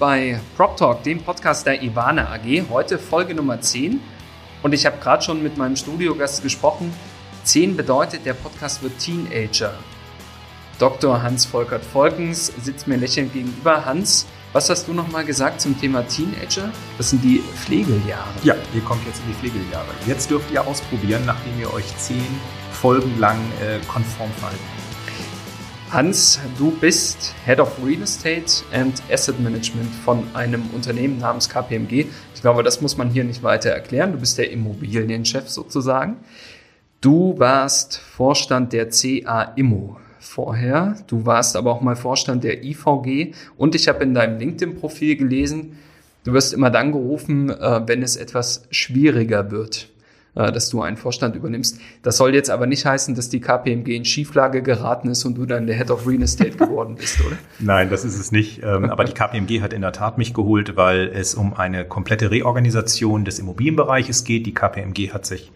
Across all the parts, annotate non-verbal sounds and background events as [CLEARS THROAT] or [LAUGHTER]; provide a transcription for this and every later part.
bei Prop Talk, dem Podcast der Ivana AG. Heute Folge Nummer 10. Und ich habe gerade schon mit meinem Studiogast gesprochen. 10 bedeutet, der Podcast wird Teenager. Dr. Hans Volkert Volkens sitzt mir lächelnd gegenüber. Hans, was hast du nochmal gesagt zum Thema Teenager? Das sind die Pflegeljahre. Ja, ihr kommt jetzt in die Pflegeljahre. Jetzt dürft ihr ausprobieren, nachdem ihr euch 10 Folgen lang äh, konform verhalten. Hans, du bist Head of Real Estate and Asset Management von einem Unternehmen namens KPMG. Ich glaube, das muss man hier nicht weiter erklären. Du bist der Immobilienchef sozusagen. Du warst Vorstand der CA Immo vorher. Du warst aber auch mal Vorstand der IVG und ich habe in deinem LinkedIn-Profil gelesen, du wirst immer dann gerufen, äh, wenn es etwas schwieriger wird. Äh, dass du einen Vorstand übernimmst. Das soll jetzt aber nicht heißen, dass die KPMG in Schieflage geraten ist und du dann der Head of Real Estate geworden bist, oder? [LAUGHS] Nein, das ist es nicht. Ähm, aber die KPMG hat in der Tat mich geholt, weil es um eine komplette Reorganisation des Immobilienbereiches geht. Die KPMG hat sich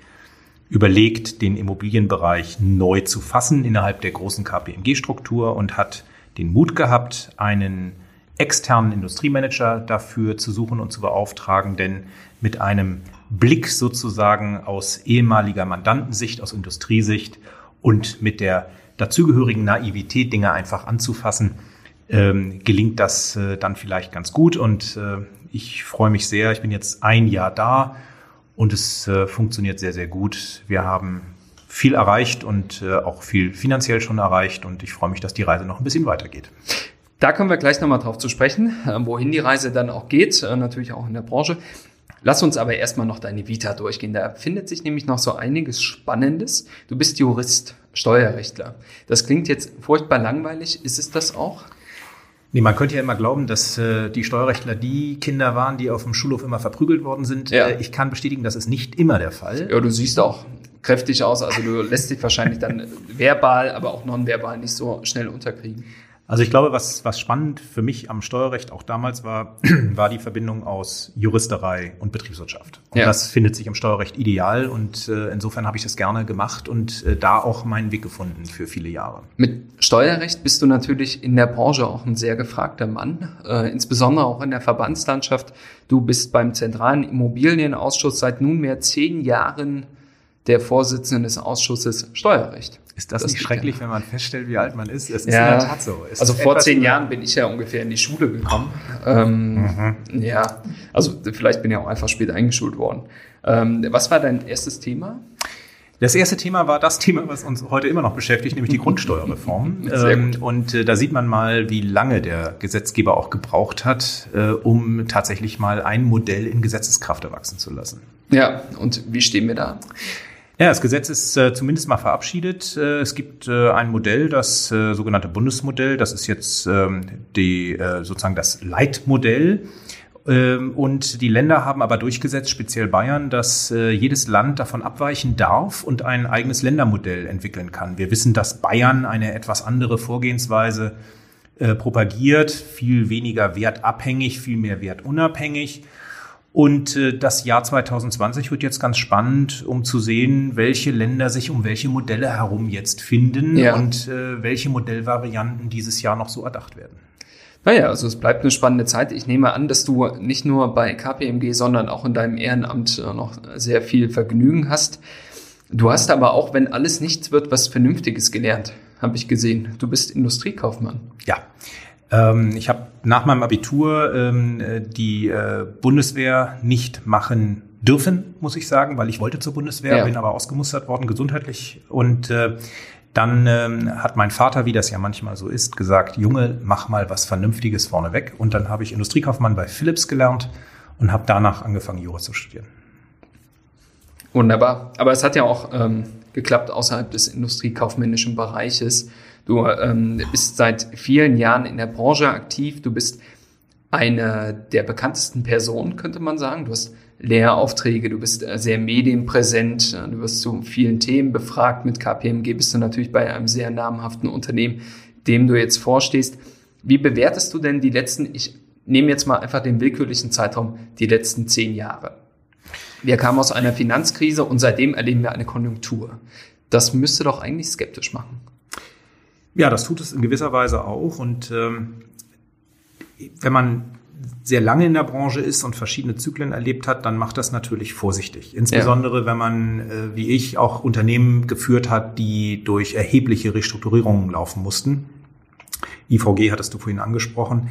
überlegt, den Immobilienbereich neu zu fassen innerhalb der großen KPMG-Struktur und hat den Mut gehabt, einen externen Industriemanager dafür zu suchen und zu beauftragen, denn mit einem Blick sozusagen aus ehemaliger Mandantensicht, aus Industriesicht und mit der dazugehörigen Naivität, Dinge einfach anzufassen, ähm, gelingt das äh, dann vielleicht ganz gut. Und äh, ich freue mich sehr. Ich bin jetzt ein Jahr da und es äh, funktioniert sehr, sehr gut. Wir haben viel erreicht und äh, auch viel finanziell schon erreicht und ich freue mich, dass die Reise noch ein bisschen weitergeht. Da kommen wir gleich nochmal drauf zu sprechen, äh, wohin die Reise dann auch geht, äh, natürlich auch in der Branche. Lass uns aber erstmal noch deine Vita durchgehen. Da findet sich nämlich noch so einiges Spannendes. Du bist Jurist, Steuerrechtler. Das klingt jetzt furchtbar langweilig. Ist es das auch? Nee, man könnte ja immer glauben, dass äh, die Steuerrechtler die Kinder waren, die auf dem Schulhof immer verprügelt worden sind. Ja. Äh, ich kann bestätigen, das ist nicht immer der Fall. Ja, du siehst auch kräftig aus. Also du lässt dich wahrscheinlich dann verbal, aber auch nonverbal nicht so schnell unterkriegen. Also ich glaube, was, was spannend für mich am Steuerrecht auch damals war, [CLEARS THROAT] war die Verbindung aus Juristerei und Betriebswirtschaft. Und Ja. das findet sich im Steuerrecht ideal und äh, insofern habe ich das gerne gemacht und äh, da auch meinen Weg gefunden für viele Jahre. Mit Steuerrecht bist du natürlich in der Branche auch ein sehr gefragter Mann, äh, insbesondere auch in der Verbandslandschaft. Du bist beim Zentralen Immobilienausschuss seit nunmehr zehn Jahren der Vorsitzende des Ausschusses Steuerrecht. Ist das, Das nicht schrecklich, wenn man feststellt, wie alt man ist? Es ist Ja. in der Tat so. Es Also ist vor zehn Jahren bin ich ja ungefähr in die Schule gekommen. Ähm, Ja, also vielleicht bin ich auch einfach spät eingeschult worden. Ähm, was war dein erstes Thema? Das erste Thema war das Thema, was uns heute immer noch beschäftigt, nämlich die Grundsteuerreform. [LAUGHS] Sehr Ähm, gut. Und äh, da sieht man mal, wie lange der Gesetzgeber auch gebraucht hat, äh, um tatsächlich mal ein Modell in Gesetzeskraft erwachsen zu lassen. Ja, und wie stehen wir da? Ja, das Gesetz ist äh, zumindest mal verabschiedet. Äh, es gibt äh, ein Modell, das äh, sogenannte Bundesmodell. Das ist jetzt ähm, die, äh, sozusagen das Leitmodell. Ähm, und die Länder haben aber durchgesetzt, speziell Bayern, dass äh, jedes Land davon abweichen darf und ein eigenes Ländermodell entwickeln kann. Wir wissen, dass Bayern eine etwas andere Vorgehensweise äh, propagiert, viel weniger wertabhängig, viel mehr wertunabhängig. Und äh, das Jahr 2020 wird jetzt ganz spannend, um zu sehen, welche Länder sich um welche Modelle herum jetzt finden Ja. und äh, welche Modellvarianten dieses Jahr noch so erdacht werden. Naja, also es bleibt eine spannende Zeit. Ich nehme an, dass du nicht nur bei KPMG, sondern auch in deinem Ehrenamt äh, noch sehr viel Vergnügen hast. Du hast aber auch, wenn alles nichts wird, was Vernünftiges gelernt, habe ich gesehen. Du bist Industriekaufmann. Ja. Ähm, ich habe nach meinem Abitur ähm, äh, die äh, Bundeswehr nicht machen dürfen, muss ich sagen, weil ich wollte zur Bundeswehr, Ja. bin aber ausgemustert worden, gesundheitlich. Und äh, dann ähm, hat mein Vater, wie das ja manchmal so ist, gesagt, Junge, mach mal was Vernünftiges vorneweg. Und dann habe ich Industriekaufmann bei Philips gelernt und habe danach angefangen, Jura zu studieren. Wunderbar. Aber es hat ja auch ähm, geklappt außerhalb des industriekaufmännischen Bereiches. Du ähm, bist seit vielen Jahren in der Branche aktiv. Du bist eine der bekanntesten Personen, könnte man sagen. Du hast Lehraufträge, du bist äh, sehr medienpräsent, äh, du wirst zu vielen Themen befragt. Mit KPMG bist du natürlich bei einem sehr namhaften Unternehmen, dem du jetzt vorstehst. Wie bewertest du denn die letzten, ich nehme jetzt mal einfach den willkürlichen Zeitraum, die letzten zehn Jahre? Wir kamen aus einer Finanzkrise und seitdem erleben wir eine Konjunktur. Das müsste doch eigentlich skeptisch machen. Ja, das tut es in gewisser Weise auch. Und ähm, wenn man sehr lange in der Branche ist und verschiedene Zyklen erlebt hat, dann macht das natürlich vorsichtig. Insbesondere ja. wenn man, äh, wie ich, auch Unternehmen geführt hat, die durch erhebliche Restrukturierungen laufen mussten. IVG hattest du vorhin angesprochen.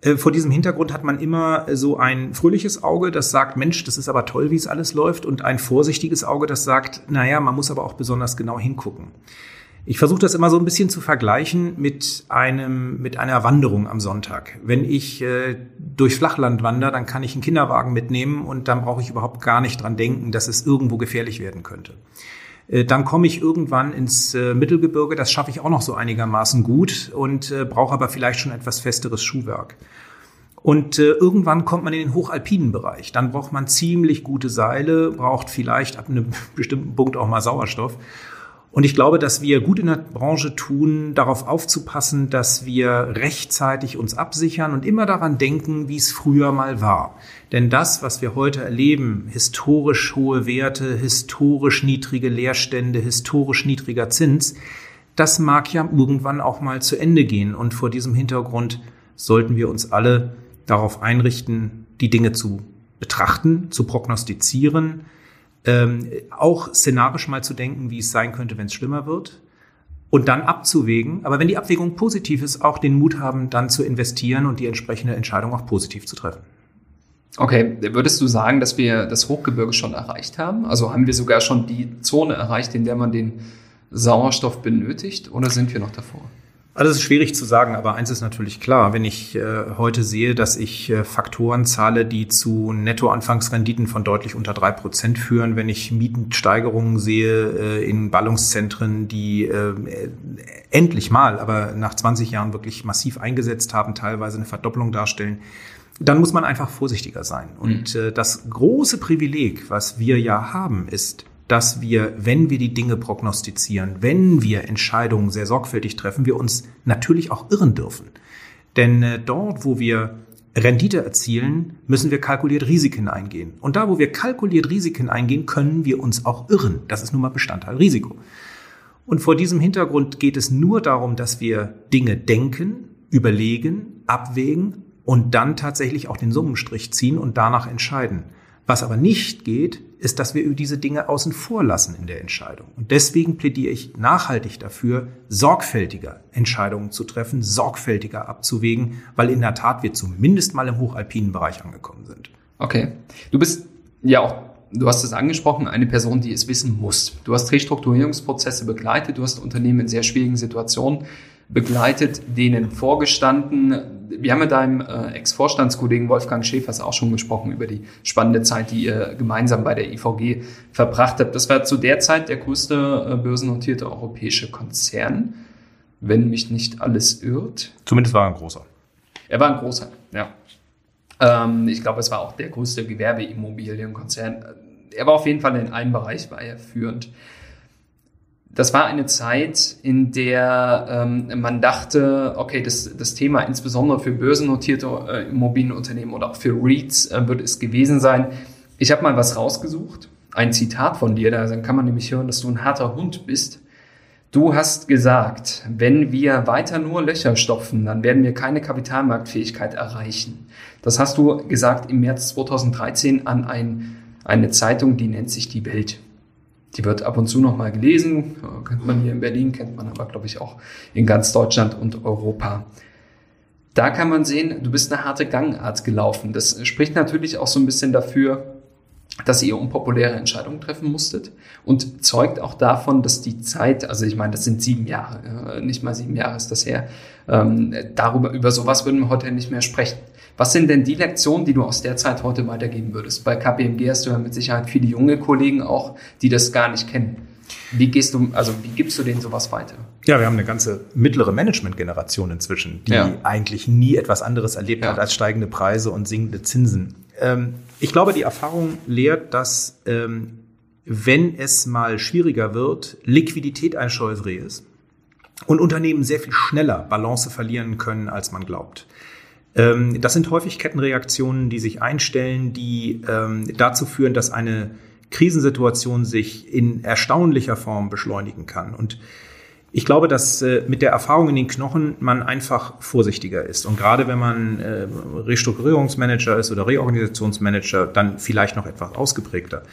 Äh, vor diesem Hintergrund hat man immer so ein fröhliches Auge, das sagt, Mensch, das ist aber toll, wie es alles läuft, und ein vorsichtiges Auge, das sagt, naja, man muss aber auch besonders genau hingucken. Ich versuche das immer so ein bisschen zu vergleichen mit einem mit einer Wanderung am Sonntag. Wenn ich äh, durch Flachland wandere, dann kann ich einen Kinderwagen mitnehmen und dann brauche ich überhaupt gar nicht dran denken, dass es irgendwo gefährlich werden könnte. Äh, dann komme ich irgendwann ins äh, Mittelgebirge, das schaffe ich auch noch so einigermaßen gut und äh, brauche aber vielleicht schon etwas festeres Schuhwerk. Und äh, irgendwann kommt man in den hochalpinen Bereich. Dann braucht man ziemlich gute Seile, braucht vielleicht ab einem [LAUGHS] bestimmten Punkt auch mal Sauerstoff. Und ich glaube, dass wir gut in der Branche tun, darauf aufzupassen, dass wir rechtzeitig uns absichern und immer daran denken, wie es früher mal war. Denn das, was wir heute erleben, historisch hohe Werte, historisch niedrige Leerstände, historisch niedriger Zins, das mag ja irgendwann auch mal zu Ende gehen. Und vor diesem Hintergrund sollten wir uns alle darauf einrichten, die Dinge zu betrachten, zu prognostizieren, ähm, auch szenarisch mal zu denken, wie es sein könnte, wenn es schlimmer wird und dann abzuwägen. Aber wenn die Abwägung positiv ist, auch den Mut haben, dann zu investieren und die entsprechende Entscheidung auch positiv zu treffen. Okay, würdest du sagen, dass wir das Hochgebirge schon erreicht haben? Also haben wir sogar schon die Zone erreicht, in der man den Sauerstoff benötigt oder sind wir noch davor? Also es ist schwierig zu sagen, aber eins ist natürlich klar. Wenn ich äh, heute sehe, dass ich äh, Faktoren zahle, die zu Nettoanfangsrenditen von deutlich unter drei Prozent führen, wenn ich Mietensteigerungen sehe äh, in Ballungszentren, die äh, endlich mal, aber nach 20 Jahren wirklich massiv eingesetzt haben, teilweise eine Verdopplung darstellen, dann muss man einfach vorsichtiger sein. Und mhm. äh, das große Privileg, was wir ja haben, ist, dass wir, wenn wir die Dinge prognostizieren, wenn wir Entscheidungen sehr sorgfältig treffen, wir uns natürlich auch irren dürfen. Denn äh, dort, wo wir Rendite erzielen, müssen wir kalkuliert Risiken eingehen. Und da, wo wir kalkuliert Risiken eingehen, können wir uns auch irren. Das ist nun mal Bestandteil Risiko. Und vor diesem Hintergrund geht es nur darum, dass wir Dinge denken, überlegen, abwägen und dann tatsächlich auch den Summenstrich ziehen und danach entscheiden. Was aber nicht geht, ist, dass wir diese Dinge außen vor lassen in der Entscheidung. Und deswegen plädiere ich nachhaltig dafür, sorgfältiger Entscheidungen zu treffen, sorgfältiger abzuwägen, weil in der Tat wir zumindest mal im hochalpinen Bereich angekommen sind. Okay. Du bist ja auch, du hast es angesprochen, eine Person, die es wissen muss. Du hast Restrukturierungsprozesse begleitet, du hast Unternehmen in sehr schwierigen Situationen begleitet, denen vorgestanden. Wir haben mit deinem äh, Ex-Vorstandskollegen Wolfgang Schäfers auch schon gesprochen über die spannende Zeit, die ihr gemeinsam bei der IVG verbracht habt. Das war zu der Zeit der größte äh, börsennotierte europäische Konzern, wenn mich nicht alles irrt. Zumindest war er ein großer. Er war ein großer, ja. Ähm, ich glaube, es war auch der größte Gewerbeimmobilienkonzern. Er war auf jeden Fall in einem Bereich, war er führend das war eine Zeit, in der ähm, man dachte, okay, das, das Thema insbesondere für börsennotierte äh, Immobilienunternehmen oder auch für REITs äh, wird es gewesen sein. Ich habe mal was rausgesucht, ein Zitat von dir, da kann man nämlich hören, dass du ein harter Hund bist. Du hast gesagt, wenn wir weiter nur Löcher stopfen, dann werden wir keine Kapitalmarktfähigkeit erreichen. Das hast du gesagt im März 2013 an ein, eine Zeitung, die nennt sich Die Welt. Die wird ab und zu noch mal gelesen, kennt man hier in Berlin, kennt man aber, glaube ich, auch in ganz Deutschland und Europa. Da kann man sehen, du bist eine harte Gangart gelaufen. Das spricht natürlich auch so ein bisschen dafür, dass ihr unpopuläre Entscheidungen treffen musstet und zeugt auch davon, dass die Zeit, also ich meine, das sind sieben Jahre, nicht mal sieben Jahre ist das her, ähm, darüber, über sowas würden wir heute nicht mehr sprechen. Was sind denn die Lektionen, die du aus der Zeit heute weitergeben würdest? Bei KPMG hast du ja mit Sicherheit viele junge Kollegen auch, die das gar nicht kennen. Wie gehst du, also wie gibst du denen sowas weiter? Ja, wir haben eine ganze mittlere Management-Generation inzwischen, die ja. eigentlich nie etwas anderes erlebt ja. hat als steigende Preise und sinkende Zinsen. Ähm, ich glaube, die Erfahrung lehrt, dass ähm, wenn es mal schwieriger wird, Liquidität ein Scheusreh ist und Unternehmen sehr viel schneller Balance verlieren können, als man glaubt. Ähm, das sind häufig Kettenreaktionen, die sich einstellen, die ähm, dazu führen, dass eine Krisensituation sich in erstaunlicher Form beschleunigen kann. Und ich glaube, dass äh, mit der Erfahrung in den Knochen man einfach vorsichtiger ist. Und gerade wenn man äh, Restrukturierungsmanager ist oder Reorganisationsmanager, dann vielleicht noch etwas ausgeprägter.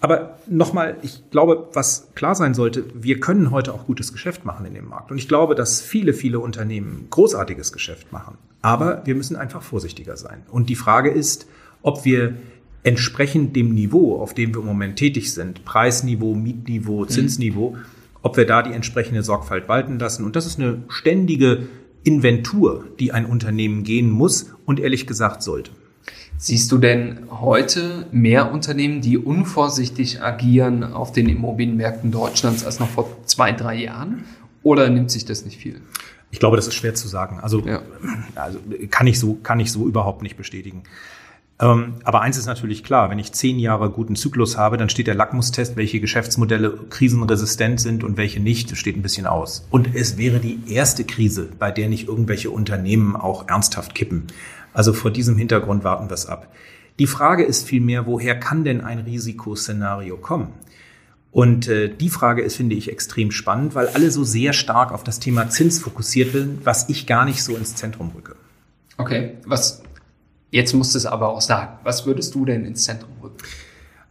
Aber nochmal, ich glaube, was klar sein sollte, wir können heute auch gutes Geschäft machen in dem Markt. Und ich glaube, dass viele, viele Unternehmen großartiges Geschäft machen. Aber wir müssen einfach vorsichtiger sein. Und die Frage ist, ob wir entsprechend dem Niveau, auf dem wir im Moment tätig sind, Preisniveau, Mietniveau, mhm. Ob wir da die entsprechende Sorgfalt walten lassen. Und das ist eine ständige Inventur, die ein Unternehmen gehen muss und ehrlich gesagt sollte. Siehst du denn heute mehr Unternehmen, die unvorsichtig agieren auf den Immobilienmärkten Deutschlands als noch vor zwei, drei Jahren? Oder nimmt sich das nicht viel? Ich glaube, das ist schwer zu sagen. Also, ja. also kann ich so, kann ich so überhaupt nicht bestätigen. Ähm, aber eins ist natürlich klar, wenn ich zehn Jahre guten Zyklus habe, dann steht der Lackmustest, welche Geschäftsmodelle krisenresistent sind und welche nicht, steht ein bisschen aus. Und es wäre die erste Krise, bei der nicht irgendwelche Unternehmen auch ernsthaft kippen. Also vor diesem Hintergrund warten wir es ab. Die Frage ist vielmehr, woher kann denn ein Risikoszenario kommen? Und äh, die Frage ist, finde ich, extrem spannend, weil alle so sehr stark auf das Thema Zins fokussiert sind, was ich gar nicht so ins Zentrum rücke. Okay, was Jetzt musst du es aber auch sagen. Was würdest du denn ins Zentrum rücken?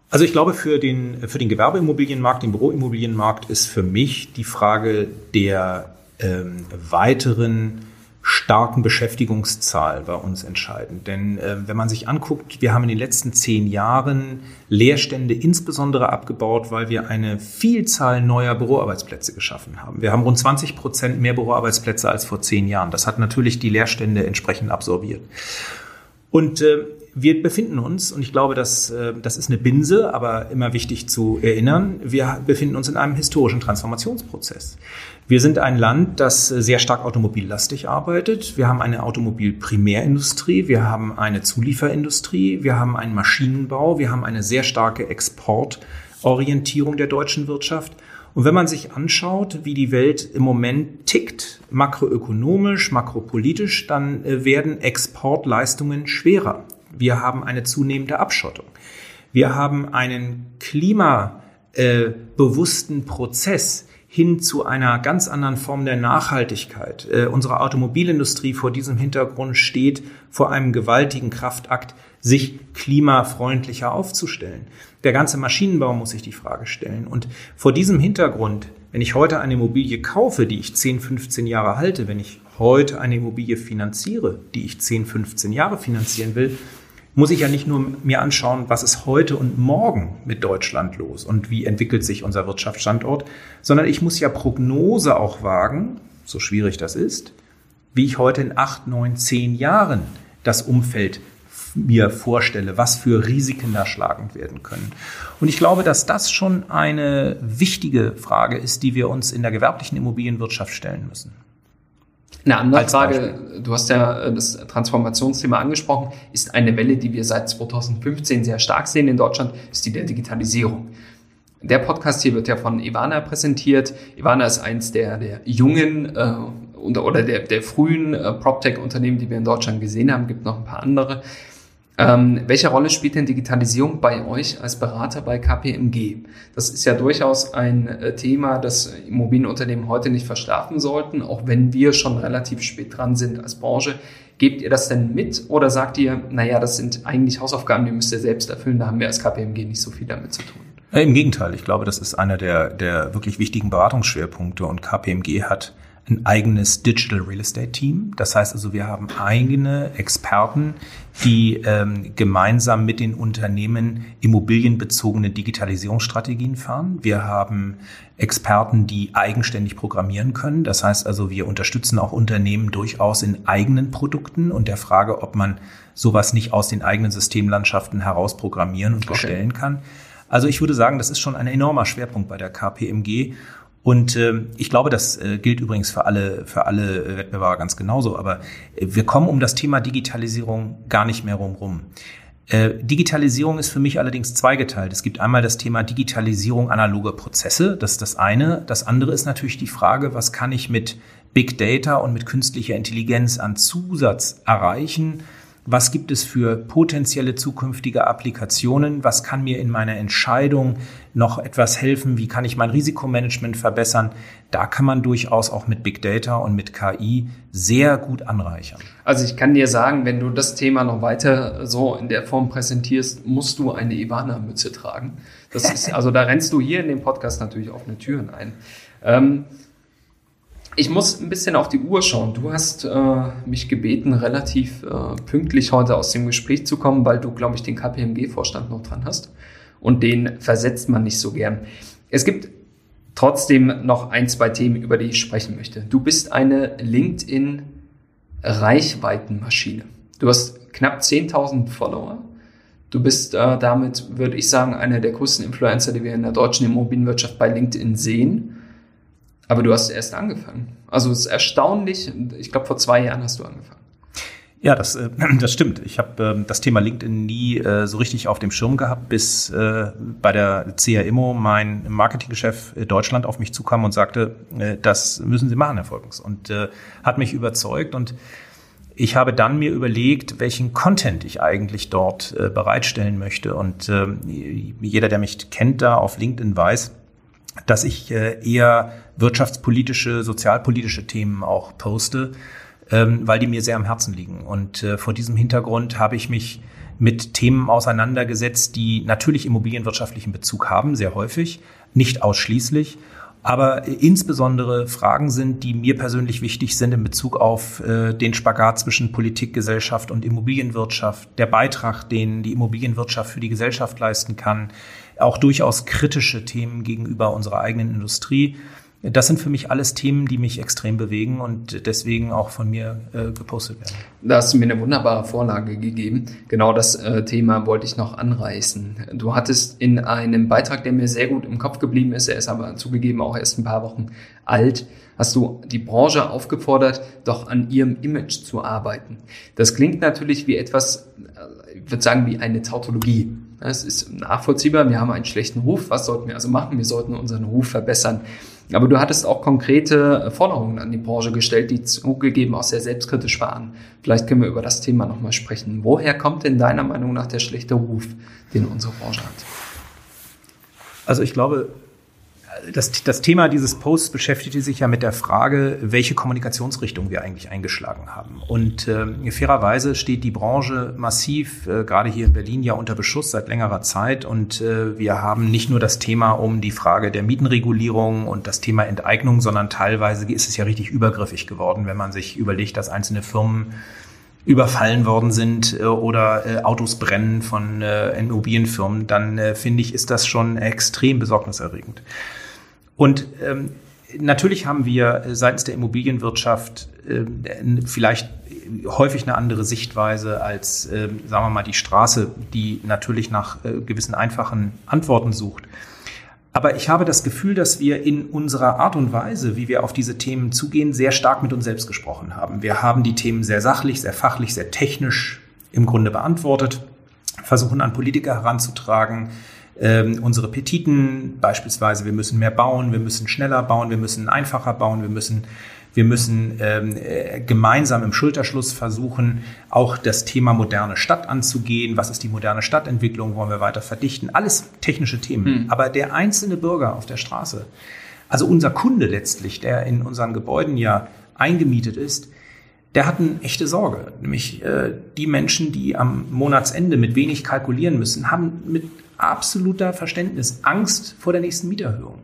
Also ich glaube, für den, für den Gewerbeimmobilienmarkt, den Büroimmobilienmarkt ist für mich die Frage der ähm, weiteren starken Beschäftigungszahl bei uns entscheidend. Denn äh, wenn man sich anguckt, wir haben in den letzten zehn Jahren Leerstände insbesondere abgebaut, weil wir eine Vielzahl neuer Büroarbeitsplätze geschaffen haben. Wir haben rund 20 Prozent mehr Büroarbeitsplätze als vor zehn Jahren. Das hat natürlich die Leerstände entsprechend absorbiert. Und äh, wir befinden uns, und ich glaube, dass, äh, das ist eine Binse, aber immer wichtig zu erinnern, wir befinden uns in einem historischen Transformationsprozess. Wir sind ein Land, das sehr stark automobillastig arbeitet. Wir haben eine Automobilprimärindustrie, wir haben eine Zulieferindustrie, wir haben einen Maschinenbau, wir haben eine sehr starke Exportorientierung der deutschen Wirtschaft. Und wenn man sich anschaut, wie die Welt im Moment tickt, makroökonomisch, makropolitisch, dann äh, werden Exportleistungen schwerer. Wir haben eine zunehmende Abschottung. Wir haben einen klimabewussten äh, Prozess hin zu einer ganz anderen Form der Nachhaltigkeit. Äh, unsere Automobilindustrie vor diesem Hintergrund steht vor einem gewaltigen Kraftakt, sich klimafreundlicher aufzustellen. Der ganze Maschinenbau muss sich die Frage stellen. Und vor diesem Hintergrund, wenn ich heute eine Immobilie kaufe, die ich 10, 15 Jahre halte, wenn ich heute eine Immobilie finanziere, die ich 10, 15 Jahre finanzieren will, muss ich ja nicht nur mir anschauen, was ist heute und morgen mit Deutschland los und wie entwickelt sich unser Wirtschaftsstandort, sondern ich muss ja Prognose auch wagen, so schwierig das ist, wie ich heute in acht, neun, zehn Jahren das Umfeld mir vorstelle, was für Risiken da schlagend werden können. Und ich glaube, dass das schon eine wichtige Frage ist, die wir uns in der gewerblichen Immobilienwirtschaft stellen müssen. Eine andere Als Frage, Beispiel. du hast ja das Transformationsthema angesprochen, ist eine Welle, die wir seit 2015 sehr stark sehen in Deutschland, ist die der Digitalisierung. Der Podcast hier wird ja von Ivana präsentiert. Ivana ist eins der, der jungen äh, oder der, der frühen äh, PropTech-Unternehmen, die wir in Deutschland gesehen haben. Gibt noch ein paar andere. Ähm, welche Rolle spielt denn Digitalisierung bei euch als Berater bei KPMG? Das ist ja durchaus ein äh, Thema, das Immobilienunternehmen heute nicht verschlafen sollten, auch wenn wir schon relativ spät dran sind als Branche. Gebt ihr das denn mit oder sagt ihr, naja, das sind eigentlich Hausaufgaben, die müsst ihr selbst erfüllen, da haben wir als KPMG nicht so viel damit zu tun? Im Gegenteil, ich glaube, das ist einer der, der wirklich wichtigen Beratungsschwerpunkte und KPMG hat ein eigenes Digital Real Estate Team. Das heißt also, wir haben eigene Experten, die ähm, gemeinsam mit den Unternehmen immobilienbezogene Digitalisierungsstrategien fahren. Wir haben Experten, die eigenständig programmieren können. Das heißt also, wir unterstützen auch Unternehmen durchaus in eigenen Produkten und der Frage, ob man sowas nicht aus den eigenen Systemlandschaften heraus programmieren und bestellen okay. kann. Also ich würde sagen, das ist schon ein enormer Schwerpunkt bei der KPMG. Und äh, ich glaube, das äh, gilt übrigens für alle, für alle Wettbewerber ganz genauso. Aber äh, wir kommen um das Thema Digitalisierung gar nicht mehr rumrum. Äh, Digitalisierung ist für mich allerdings zweigeteilt. Es gibt einmal das Thema Digitalisierung analoger Prozesse. Das ist das eine. Das andere ist natürlich die Frage, was kann ich mit Big Data und mit künstlicher Intelligenz an Zusatz erreichen? Was gibt es für potenzielle zukünftige Applikationen? Was kann mir in meiner Entscheidung noch etwas helfen? Wie kann ich mein Risikomanagement verbessern? Da kann man durchaus auch mit Big Data und mit KI sehr gut anreichern. Also ich kann dir sagen, wenn du das Thema noch weiter so in der Form präsentierst, musst du eine Ivana-Mütze tragen. Das ist, also da rennst du hier in dem Podcast natürlich offene Türen ein. Ähm, ich muss ein bisschen auf die Uhr schauen. Du hast äh, mich gebeten, relativ äh, pünktlich heute aus dem Gespräch zu kommen, weil du, glaube ich, den KPMG-Vorstand noch dran hast. Und den versetzt man nicht so gern. Es gibt trotzdem noch ein, zwei Themen, über die ich sprechen möchte. Du bist eine LinkedIn-Reichweitenmaschine. Du hast knapp 10.000 Follower. Du bist äh, damit, würde ich sagen, einer der größten Influencer, die wir in der deutschen Immobilienwirtschaft bei LinkedIn sehen. Aber du hast erst angefangen. Also es ist erstaunlich. Ich glaube, vor zwei Jahren hast du angefangen. Ja, das, äh, [CLEARS THROAT] das stimmt. Ich habe äh, das Thema LinkedIn nie äh, so richtig auf dem Schirm gehabt, bis äh, bei der CA Immo mein Marketingchef Deutschland auf mich zukam und sagte, das müssen Sie machen, Herr Volkens. Und hat mich überzeugt und ich habe dann mir überlegt, welchen Content ich eigentlich dort bereitstellen möchte. Und äh, jeder, der mich kennt da auf LinkedIn weiß, dass ich äh, eher wirtschaftspolitische, sozialpolitische Themen auch poste, ähm, weil die mir sehr am Herzen liegen. Und äh, vor diesem Hintergrund habe ich mich mit Themen auseinandergesetzt, die natürlich immobilienwirtschaftlichen Bezug haben, sehr häufig, nicht ausschließlich, aber insbesondere Fragen sind, die mir persönlich wichtig sind in Bezug auf äh, den Spagat zwischen Politik, Gesellschaft und Immobilienwirtschaft, der Beitrag, den die Immobilienwirtschaft für die Gesellschaft leisten kann, auch durchaus kritische Themen gegenüber unserer eigenen Industrie. Das sind für mich alles Themen, die mich extrem bewegen und deswegen auch von mir äh, gepostet werden. Da hast du mir eine wunderbare Vorlage gegeben. Genau das äh, Thema wollte ich noch anreißen. Du hattest in einem Beitrag, der mir sehr gut im Kopf geblieben ist, er ist aber zugegeben auch erst ein paar Wochen alt, hast du die Branche aufgefordert, doch an ihrem Image zu arbeiten. Das klingt natürlich wie etwas, äh, ich würde sagen, wie eine Tautologie. Es ist nachvollziehbar, wir haben einen schlechten Ruf. Was sollten wir also machen? Wir sollten unseren Ruf verbessern. Aber du hattest auch konkrete Forderungen an die Branche gestellt, die zugegeben auch sehr selbstkritisch waren. Vielleicht können wir über das Thema nochmal sprechen. Woher kommt denn deiner Meinung nach der schlechte Ruf, den unsere Branche hat? Also ich glaube, das, das Thema dieses Posts beschäftigte sich ja mit der Frage, welche Kommunikationsrichtung wir eigentlich eingeschlagen haben. Und äh, fairerweise steht die Branche massiv, äh, gerade hier in Berlin, ja unter Beschuss seit längerer Zeit. Und äh, wir haben nicht nur das Thema um die Frage der Mietenregulierung und das Thema Enteignung, sondern teilweise ist es ja richtig übergriffig geworden, wenn man sich überlegt, dass einzelne Firmen überfallen worden sind äh, oder äh, Autos brennen von äh, Immobilienfirmen, dann äh, finde ich, ist das schon extrem besorgniserregend. Und ähm, natürlich haben wir seitens der Immobilienwirtschaft äh, vielleicht häufig eine andere Sichtweise als, äh, sagen wir mal, die Straße, die natürlich nach äh, gewissen einfachen Antworten sucht. Aber ich habe das Gefühl, dass wir in unserer Art und Weise, wie wir auf diese Themen zugehen, sehr stark mit uns selbst gesprochen haben. Wir haben die Themen sehr sachlich, sehr fachlich, sehr technisch im Grunde beantwortet, versuchen an Politiker heranzutragen, ähm, unsere Petiten, beispielsweise, wir müssen mehr bauen, wir müssen schneller bauen, wir müssen einfacher bauen, wir müssen wir müssen ähm, äh, gemeinsam im Schulterschluss versuchen, auch das Thema moderne Stadt anzugehen. Was ist die moderne Stadtentwicklung? Wollen wir weiter verdichten? Alles technische Themen. Mhm. Aber der einzelne Bürger auf der Straße, also unser Kunde letztlich, der in unseren Gebäuden ja eingemietet ist, der hat eine echte Sorge. Nämlich äh, die Menschen, die am Monatsende mit wenig kalkulieren müssen, haben mit absoluter Verständnis Angst vor der nächsten Mieterhöhung.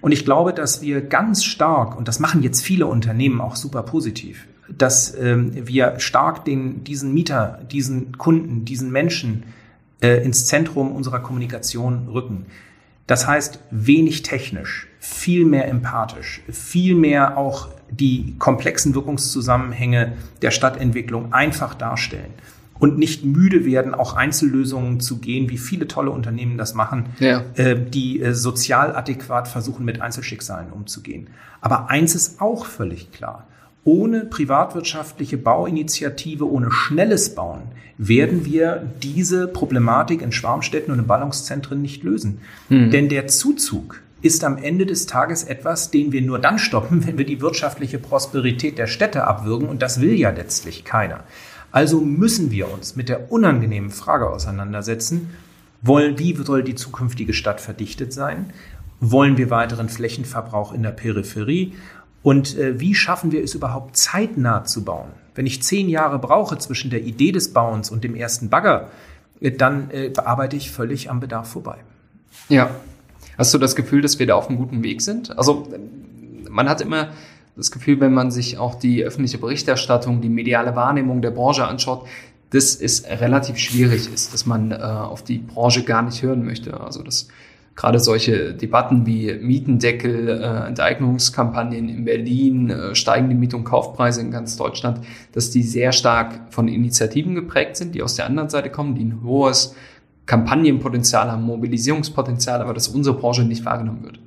Und ich glaube, dass wir ganz stark, und das machen jetzt viele Unternehmen auch super positiv, dass ähm, wir stark den, diesen Mieter, diesen Kunden, diesen Menschen äh, ins Zentrum unserer Kommunikation rücken. Das heißt, wenig technisch, viel mehr empathisch, viel mehr auch die komplexen Wirkungszusammenhänge der Stadtentwicklung einfach darstellen und nicht müde werden, auch Einzellösungen zu gehen, wie viele tolle Unternehmen das machen, ja. äh, die äh, sozial adäquat versuchen, mit Einzelschicksalen umzugehen. Aber eins ist auch völlig klar. Ohne privatwirtschaftliche Bauinitiative, ohne schnelles Bauen werden wir diese Problematik in Schwarmstädten und in Ballungszentren nicht lösen. Mhm. Denn der Zuzug ist am Ende des Tages etwas, den wir nur dann stoppen, [LAUGHS] wenn wir die wirtschaftliche Prosperität der Städte abwürgen. Und das will ja letztlich keiner. Also müssen wir uns mit der unangenehmen Frage auseinandersetzen, wollen, wie soll die zukünftige Stadt verdichtet sein? Wollen wir weiteren Flächenverbrauch in der Peripherie? Und äh, wie schaffen wir es überhaupt zeitnah zu bauen? Wenn ich zehn Jahre brauche zwischen der Idee des Bauens und dem ersten Bagger, äh, dann äh, bearbeite ich völlig am Bedarf vorbei. Ja. Hast du das Gefühl, dass wir da auf einem guten Weg sind? Also man hat immer das Gefühl, wenn man sich auch die öffentliche Berichterstattung, die mediale Wahrnehmung der Branche anschaut, dass es relativ schwierig ist, dass man äh, auf die Branche gar nicht hören möchte. Also dass gerade solche Debatten wie Mietendeckel, äh, Enteignungskampagnen in Berlin, äh, steigende Miet- und Kaufpreise in ganz Deutschland, dass die sehr stark von Initiativen geprägt sind, die aus der anderen Seite kommen, die ein hohes Kampagnenpotenzial haben, Mobilisierungspotenzial, aber dass unsere Branche nicht wahrgenommen wird.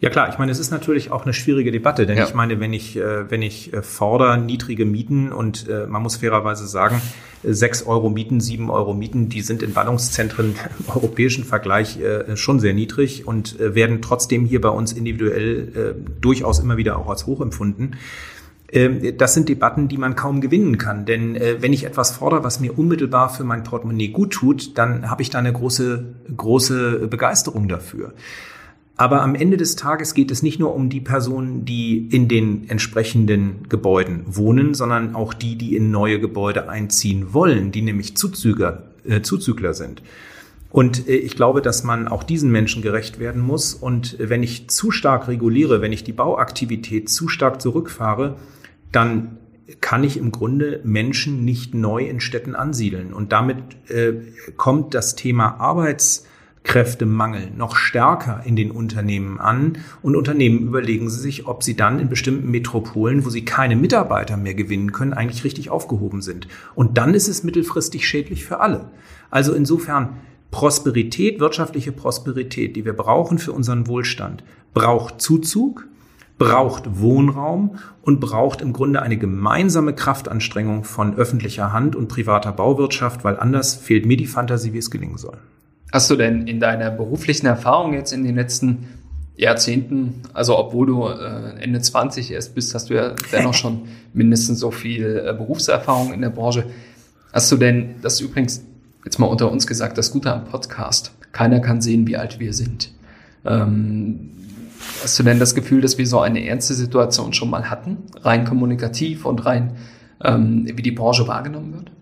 Ja klar, ich meine, es ist natürlich auch eine schwierige Debatte, denn ja. ich meine, wenn ich, äh, wenn ich äh, fordere niedrige Mieten und äh, man muss fairerweise sagen, sechs Euro Mieten, sieben Euro Mieten, die sind in Ballungszentren [LAUGHS] im europäischen Vergleich schon sehr niedrig und werden trotzdem hier bei uns individuell durchaus immer wieder auch als hoch empfunden. Ähm, das sind Debatten, die man kaum gewinnen kann. Denn wenn ich etwas fordere, was mir unmittelbar für mein Portemonnaie gut tut, dann habe ich da eine große, große Begeisterung dafür. Aber am Ende des Tages geht es nicht nur um die Personen, die in den entsprechenden Gebäuden wohnen, sondern auch die, die in neue Gebäude einziehen wollen, die nämlich Zuzüger, äh, Zuzügler sind. Und äh, ich glaube, dass man auch diesen Menschen gerecht werden muss. Und wenn ich zu stark reguliere, wenn ich die Bauaktivität zu stark zurückfahre, dann kann ich im Grunde Menschen nicht neu in Städten ansiedeln. Und damit äh, kommt das Thema Arbeits Kräftemangel noch stärker in den Unternehmen an und Unternehmen überlegen sie sich, ob sie dann in bestimmten Metropolen, wo sie keine Mitarbeiter mehr gewinnen können, eigentlich richtig aufgehoben sind. Und dann ist es mittelfristig schädlich für alle. Also insofern Prosperität, wirtschaftliche Prosperität, die wir brauchen für unseren Wohlstand, braucht Zuzug, braucht Wohnraum und braucht im Grunde eine gemeinsame Kraftanstrengung von öffentlicher Hand und privater Bauwirtschaft, weil anders fehlt mir die Fantasie, wie es gelingen soll. Hast du denn in deiner beruflichen Erfahrung jetzt in den letzten Jahrzehnten, also obwohl du äh, Ende 20 erst bist, hast du ja dennoch schon [LAUGHS] mindestens so viel äh, Berufserfahrung in der Branche. Hast du denn, das ist übrigens jetzt mal unter uns gesagt, das Gute am Podcast, keiner kann sehen, wie alt wir sind. Ähm, hast du denn das Gefühl, dass wir so eine ernste Situation schon mal hatten, rein kommunikativ und rein, ähm, wie die Branche wahrgenommen wird?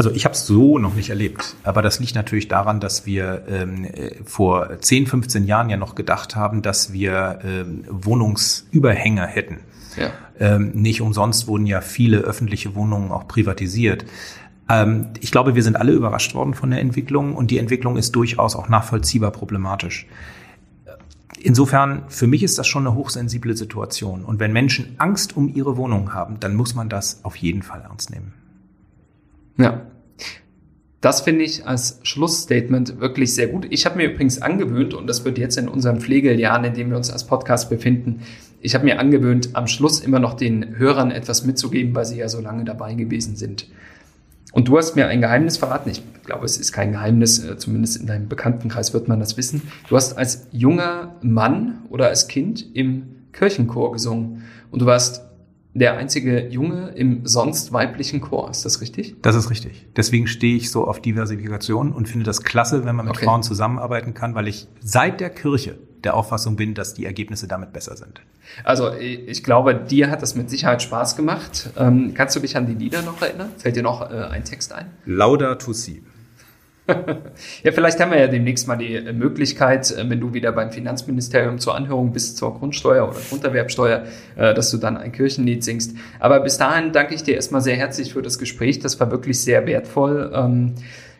Also ich habe es so noch nicht erlebt, aber das liegt natürlich daran, dass wir ähm, vor 10, 15 Jahren ja noch gedacht haben, dass wir ähm, Wohnungsüberhänge hätten. Ja. Ähm, nicht umsonst wurden ja viele öffentliche Wohnungen auch privatisiert. Ähm, ich glaube, wir sind alle überrascht worden von der Entwicklung und die Entwicklung ist durchaus auch nachvollziehbar problematisch. Insofern, für mich ist das schon eine hochsensible Situation. Und wenn Menschen Angst um ihre Wohnung haben, dann muss man das auf jeden Fall ernst nehmen. Ja. Das finde ich als Schlussstatement wirklich sehr gut. Ich habe mir übrigens angewöhnt, und das wird jetzt in unserem Pflegeljahr, in dem wir uns als Podcast befinden, ich habe mir angewöhnt, am Schluss immer noch den Hörern etwas mitzugeben, weil sie ja so lange dabei gewesen sind. Und du hast mir ein Geheimnis verraten. Ich glaube, es ist kein Geheimnis, äh, zumindest in deinem Bekanntenkreis wird man das wissen. Du hast als junger Mann oder als Kind im Kirchenchor gesungen und du warst der einzige Junge im sonst weiblichen Chor. Ist das richtig? Das ist richtig. Deswegen stehe ich so auf Diversifikation und finde das klasse, wenn man mit okay. Frauen zusammenarbeiten kann, weil ich seit der Kirche der Auffassung bin, dass die Ergebnisse damit besser sind. Also ich glaube, dir hat das mit Sicherheit Spaß gemacht. Ähm, kannst du dich an die Lieder noch erinnern? Fällt dir noch äh, ein Text ein? Lauda to si. [LAUGHS] ja, vielleicht haben wir ja demnächst mal die äh, Möglichkeit, äh, wenn du wieder beim Finanzministerium zur Anhörung bist zur Grundsteuer oder Grunderwerbsteuer, äh, dass du dann ein Kirchenlied singst. Aber bis dahin danke ich dir erstmal sehr herzlich für das Gespräch. Das war wirklich sehr wertvoll. Ähm,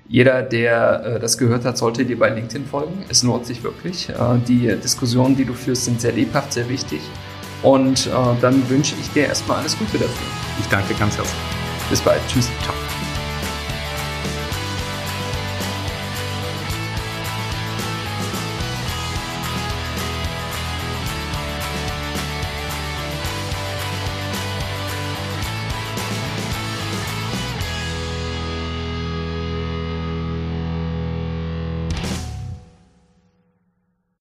jeder, der das gehört hat, sollte dir bei LinkedIn folgen. Es lohnt sich wirklich. Die Diskussionen, die du führst, sind sehr lebhaft, sehr wichtig. Und dann wünsche ich dir erstmal alles Gute dafür. Ich danke ganz herzlich. Bis bald. Tschüss. Ciao.